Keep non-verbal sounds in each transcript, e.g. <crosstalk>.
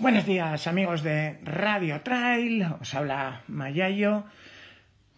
Buenos días amigos de Radio Trail, os habla Mayayo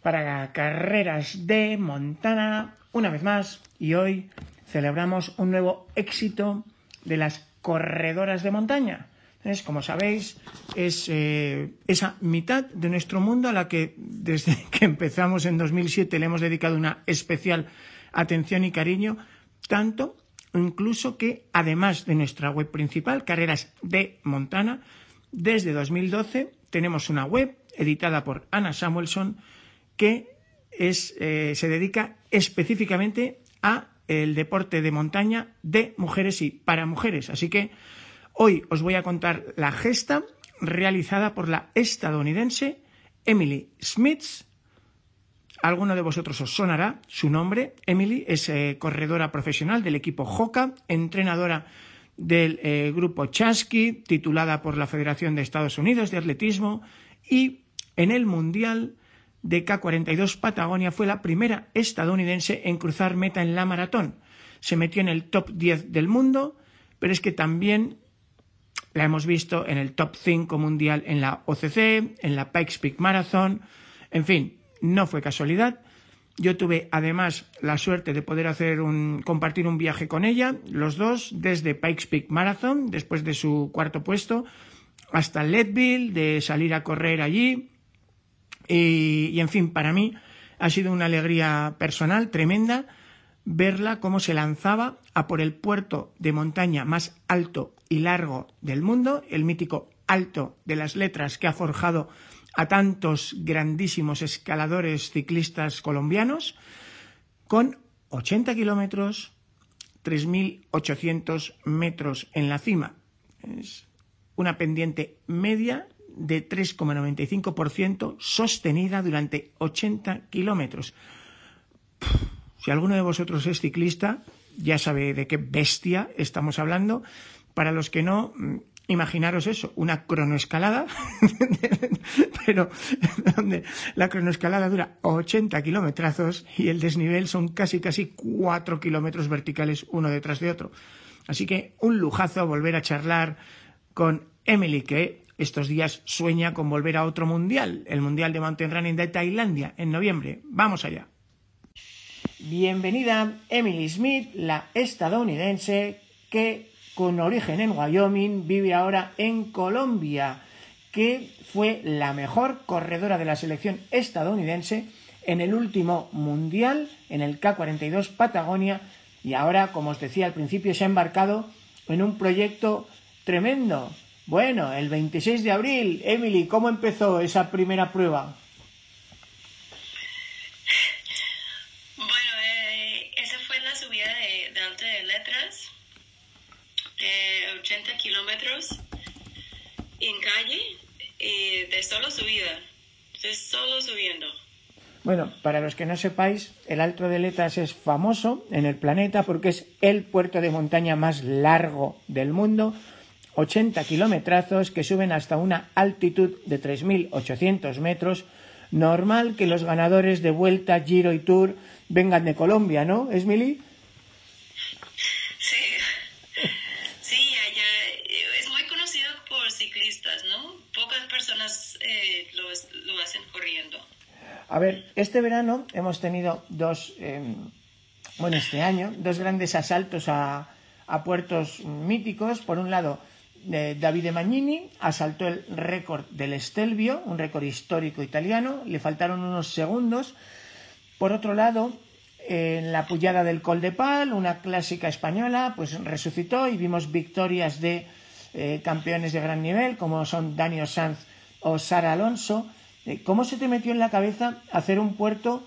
para Carreras de Montana una vez más y hoy celebramos un nuevo éxito de las corredoras de montaña. Es, como sabéis, es eh, esa mitad de nuestro mundo a la que desde <laughs> que empezamos en 2007 le hemos dedicado una especial atención y cariño, tanto incluso que además de nuestra web principal, Carreras de Montana, desde 2012 tenemos una web editada por Anna Samuelson que es, eh, se dedica específicamente a el deporte de montaña de mujeres y para mujeres. Así que hoy os voy a contar la gesta realizada por la estadounidense Emily Smith. Alguno de vosotros os sonará su nombre. Emily es eh, corredora profesional del equipo JOCA, entrenadora del eh, grupo Chasky, titulada por la Federación de Estados Unidos de Atletismo, y en el Mundial de K42 Patagonia fue la primera estadounidense en cruzar meta en la maratón. Se metió en el top 10 del mundo, pero es que también la hemos visto en el top 5 mundial en la OCC, en la Pikes Peak Marathon, en fin, no fue casualidad. Yo tuve además la suerte de poder hacer un, compartir un viaje con ella, los dos, desde Pikes Peak Marathon, después de su cuarto puesto, hasta Leadville, de salir a correr allí, y, en fin, para mí ha sido una alegría personal tremenda verla cómo se lanzaba a por el puerto de montaña más alto y largo del mundo, el mítico alto de las letras que ha forjado a tantos grandísimos escaladores ciclistas colombianos, con 80 kilómetros, 3.800 metros en la cima. Es una pendiente media de 3,95% sostenida durante 80 kilómetros. Si alguno de vosotros es ciclista, ya sabe de qué bestia estamos hablando. Para los que no, mm, imaginaros eso, una cronoescalada, <laughs> pero donde la cronoescalada dura 80 kilómetros y el desnivel son casi casi 4 kilómetros verticales uno detrás de otro. Así que un lujazo volver a charlar con Emily, que estos días sueña con volver a otro mundial, el Mundial de Mountain Running de Tailandia, en noviembre. Vamos allá. Bienvenida Emily Smith, la estadounidense que con origen en Wyoming vive ahora en Colombia, que fue la mejor corredora de la selección estadounidense en el último mundial, en el K42 Patagonia, y ahora, como os decía al principio, se ha embarcado en un proyecto tremendo bueno, el 26 de abril, Emily, ¿cómo empezó esa primera prueba? Bueno, eh, esa fue la subida de, de alta de letras, de 80 kilómetros en calle, y de solo subida, de solo subiendo. Bueno, para los que no sepáis, el Alto de Letras es famoso en el planeta porque es el puerto de montaña más largo del mundo, 80 kilometrazos que suben hasta una altitud de 3.800 metros. Normal que los ganadores de Vuelta, Giro y Tour vengan de Colombia, ¿no, Esmili? Sí, sí, allá es muy conocido por ciclistas, ¿no? Pocas personas eh, lo, corriendo. A ver, este verano hemos tenido dos, eh, bueno, este año, dos grandes asaltos a, a puertos míticos. Por un lado, Davide Magnini asaltó el récord del Stelvio, un récord histórico italiano, le faltaron unos segundos. Por otro lado, en la pullada del Col de Pal, una clásica española, pues resucitó y vimos victorias de eh, campeones de gran nivel, como son Daniel Sanz o Sara Alonso. Eh, ¿Cómo se te metió en la cabeza hacer un puerto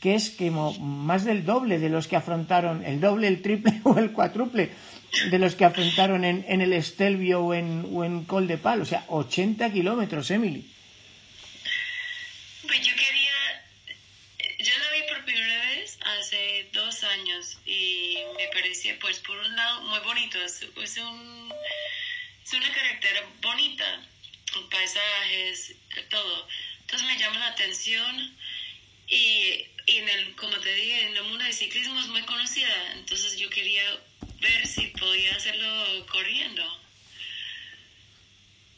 que es como más del doble de los que afrontaron, el doble, el triple <laughs> o el cuádruple de los que afrontaron en, en el Estelvio o en, o Col de Pal, o sea, 80 kilómetros, Emily. Pues yo quería, yo la vi por primera vez hace dos años y me parecía, pues por un lado, muy bonito, es, es, un, es una carretera bonita, paisajes, todo. Entonces me llama la atención y, en el, como te dije, en el mundo del ciclismo es muy conocida, entonces yo quería ver si podía hacerlo corriendo.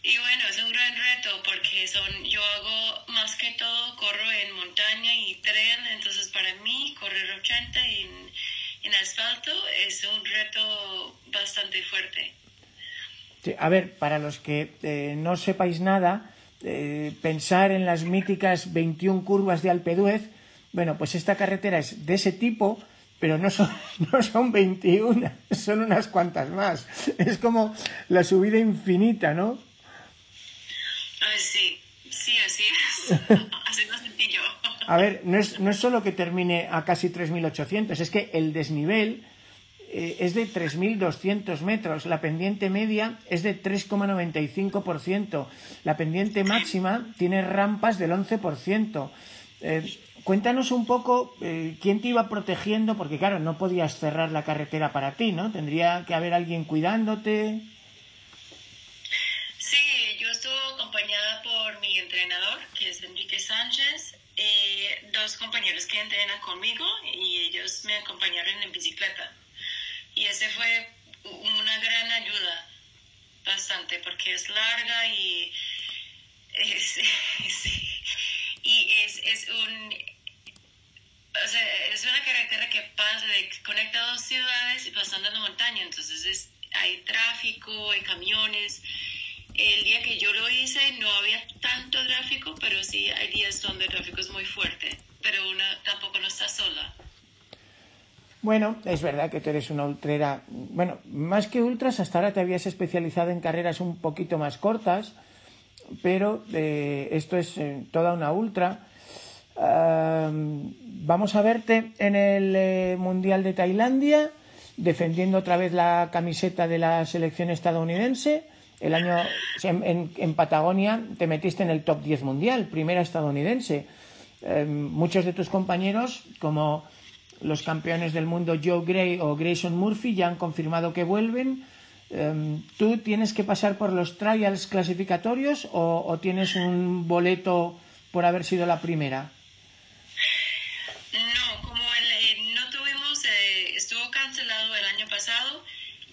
Y bueno, es un gran reto porque son, yo hago más que todo, corro en montaña y trail, entonces para mí correr 80 en, en asfalto es un reto bastante fuerte. a ver, para los que eh, no sepáis nada, eh, pensar en las míticas 21 curvas de Alpeduez, bueno, pues esta carretera es de ese tipo, pero no son, <laughs> no son 21, son unas cuantas más. Es como la subida infinita, ¿no? sí, sí, así es. <laughs> así lo sentí yo. A ver, no es, no es solo que termine a casi 3.800, es que el desnivel eh, es de 3.200 metros, la pendiente media es de 3,95%, la pendiente máxima tiene rampas del 11%. Eh, cuéntanos un poco eh, quién te iba protegiendo, porque claro, no podías cerrar la carretera para ti, ¿no? Tendría que haber alguien cuidándote. dos compañeros que entrenan conmigo y ellos me acompañaron en bicicleta. Y ese fue una gran ayuda, bastante, porque es larga y es, <laughs> y es, es un... O sea, es una carretera que pasa, conecta dos ciudades y pasando la montaña, entonces es, hay tráfico, hay camiones, el día que yo lo hice no había tanto tráfico, pero sí hay días donde el tráfico es muy fuerte, pero una tampoco no está sola. Bueno, es verdad que tú eres una ultrera, bueno, más que ultras, hasta ahora te habías especializado en carreras un poquito más cortas, pero eh, esto es eh, toda una ultra. vamos a verte en el eh, Mundial de Tailandia, defendiendo otra vez la camiseta de la selección estadounidense el año en, Patagonia te metiste en el top 10 mundial, primera estadounidense. Em, muchos de tus compañeros, como los campeones del mundo Joe Gray o Grayson Murphy, ya han confirmado que vuelven. Em, ¿Tú tienes que pasar por los trials clasificatorios o, tienes un boleto por haber sido la primera? No, como eh, no tuvimos, eh, estuvo cancelado el año pasado,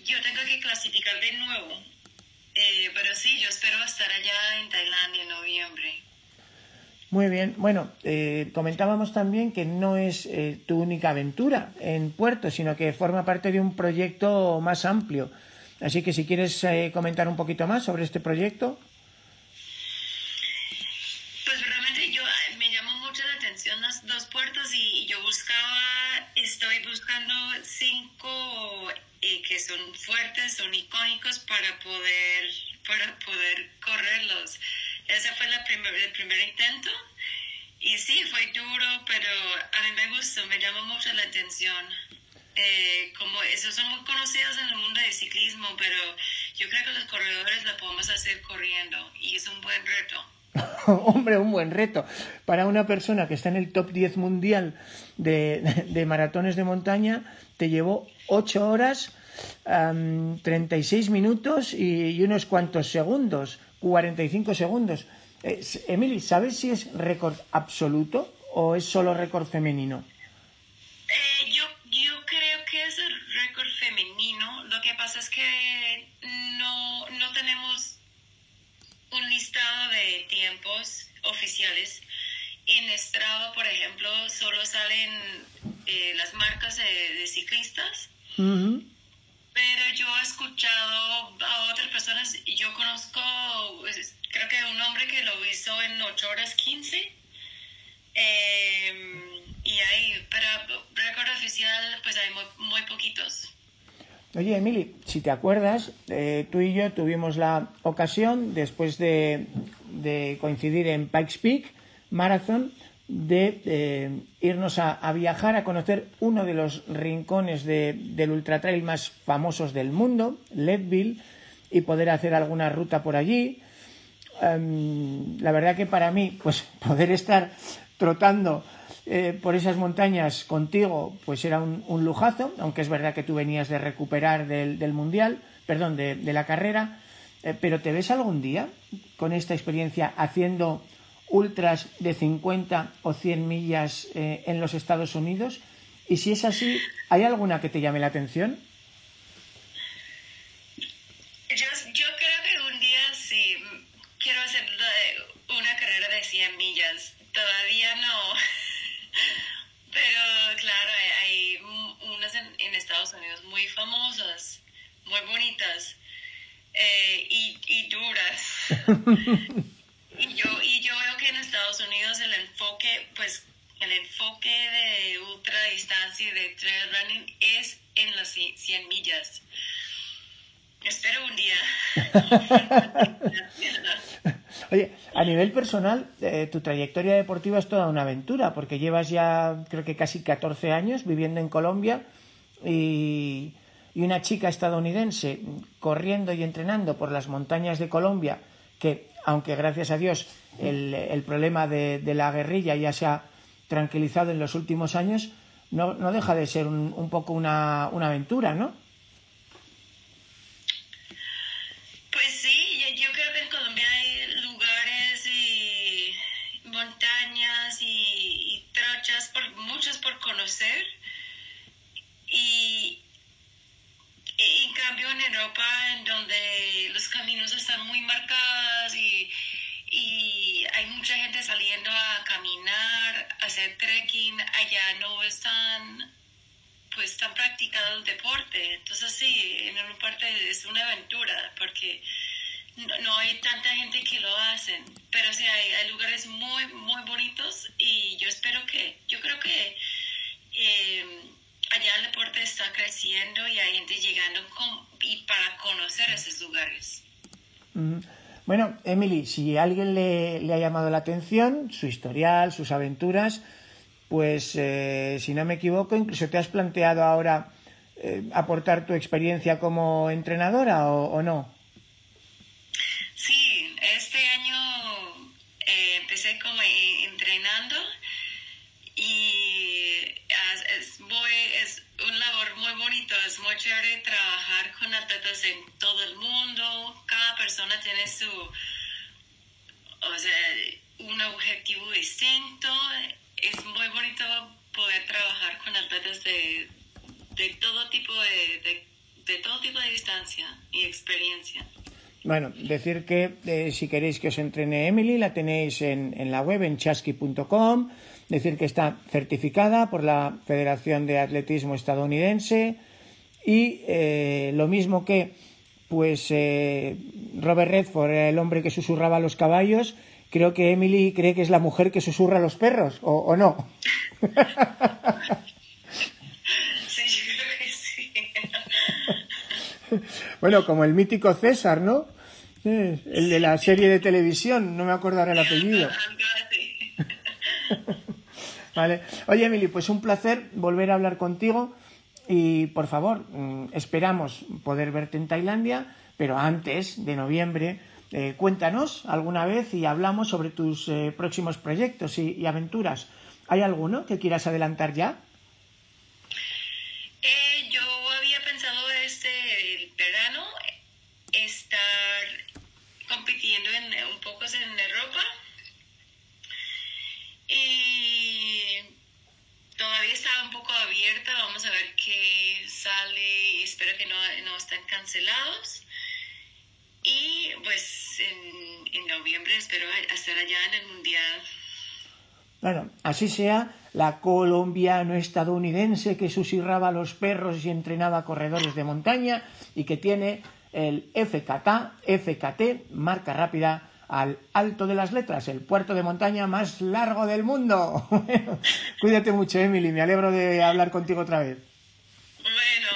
yo tengo que clasificar de nuevo eh, pero sí, yo espero estar allá en Tailandia en noviembre. Muy bien. Bueno, eh, comentábamos también que no es eh, tu única aventura en Puerto, sino que forma parte de un proyecto más amplio. Así que si quieres comentar un poquito más sobre este proyecto. Pues realmente yo me llamó mucho la atención los dos puertos y yo buscaba, estoy buscando cinco que son fuertes, son icónicos para poder, para poder correrlos. Ese fue la primer, el primer intento. Y sí, fue duro, pero a mí me gustó, me llamó mucho la atención. Eh, como esos son muy conocidos en el mundo del ciclismo, pero yo creo que los corredores lo podemos hacer corriendo y es un buen reto. <laughs> Hombre, un buen reto. Para una persona que está en el top 10 mundial de, de maratones de montaña, te llevó 8 horas, 36 minutos y, unos cuantos segundos, 45 segundos. Eh, Emily, ¿sabes si es récord absoluto o es solo récord femenino? Eh, yo, yo creo que es récord femenino. Lo que pasa es que no, no tenemos un listado de tiempos oficiales. En Strava, por ejemplo, solo salen eh, las marcas de, ciclistas. Yo he escuchado a otras personas, y yo conozco, pues, creo que un hombre que lo hizo en 8 horas 15. Em, y ahí, pero récord oficial, pues hay muy, poquitos. Oye, Emily, si te acuerdas, eh, tú y yo tuvimos la ocasión, después de, de coincidir en Pikes Peak Marathon, de eh, irnos a, viajar a conocer uno de los rincones del ultra trail más famosos del mundo, Leadville, y poder hacer alguna ruta por allí. Em, la verdad que para mí, pues <laughs> poder estar trotando eh, por esas montañas contigo, pues era un, lujazo, aunque es verdad que tú venías de recuperar del, mundial, perdón, de, la carrera, eh, pero ¿te ves algún día con esta experiencia haciendo ultras de 50 o 100 millas eh, en los Estados Unidos? Y si es así, ¿hay alguna que te llame la atención? Yo, creo que un día sí 100 millas. Todavía no. <laughs> Pero claro, hay, unas en, Estados Unidos muy famosas, muy bonitas eh, y, y, duras. <laughs> y, yo, y yo veo que en Estados Unidos el enfoque, pues el enfoque de ultra distancia y de trail running es en las 100 millas. Espero un día. <laughs> Oye, a nivel personal, eh, tu trayectoria deportiva es toda una aventura, porque llevas ya creo que casi 14 años viviendo en Colombia y, una chica estadounidense corriendo y entrenando por las montañas de Colombia, que aunque gracias a Dios el, problema de, la guerrilla ya se ha tranquilizado en los últimos años, no, no deja de ser un, un poco una, una aventura, ¿no? Y, en cambio en Europa, en donde los caminos están muy marcados y, hay mucha gente saliendo a caminar, a hacer trekking, allá no están pues tan practicado el deporte. Entonces sí, en una parte es una aventura porque no, hay tanta gente que lo hacen, pero sí hay, hay lugares muy, muy bonitos y yo espero que, yo creo que eh, allá el deporte está creciendo y hay gente llegando y para conocer esos lugares. Bueno, Emily, si alguien le, ha llamado la atención, su historial, sus aventuras, pues eh, si no me equivoco, incluso te has planteado ahora eh, aportar tu experiencia como entrenadora o no. Chévere trabajar con atletas en todo el mundo. Cada persona tiene su, o sea, un objetivo distinto. Es muy bonito poder trabajar con atletas de, de todo tipo de, de, todo tipo de distancia y experiencia. Bueno, decir que eh, si queréis que os entrene Emily, la tenéis en, en la web en chasky.com. Decir que está certificada por la Federación de Atletismo Estadounidense y eh, lo mismo que pues eh, Robert Redford era el hombre que susurraba a los caballos, creo que Emily cree que es la mujer que susurra a los perros, ¿o, no? <laughs> Sí, yo creo que sí. <laughs> Bueno, como el mítico César, ¿no? El de la serie de televisión, no me acordaré el apellido. <laughs> Vale. Oye, Emily, pues un placer volver a hablar contigo. Y por favor, mm, esperamos poder verte en Tailandia, pero antes de noviembre, eh, cuéntanos alguna vez y hablamos sobre tus eh, próximos proyectos y, aventuras. ¿Hay alguno que quieras adelantar ya? Eh, yo había pensado este verano estar compitiendo en, poco en Europa todavía está un poco abierta, vamos a ver qué sale, espero que no, no estén cancelados. Y pues en, en noviembre espero estar allá en el Mundial. Bueno, así sea, la colombiano-estadounidense que susurraba a los perros y entrenaba corredores de montaña y que tiene el FKT, FKT, marca rápida al alto de las letras, el puerto de montaña más largo del mundo. <laughs> Cuídate mucho, Emily, me alegro de hablar contigo otra vez. Bueno,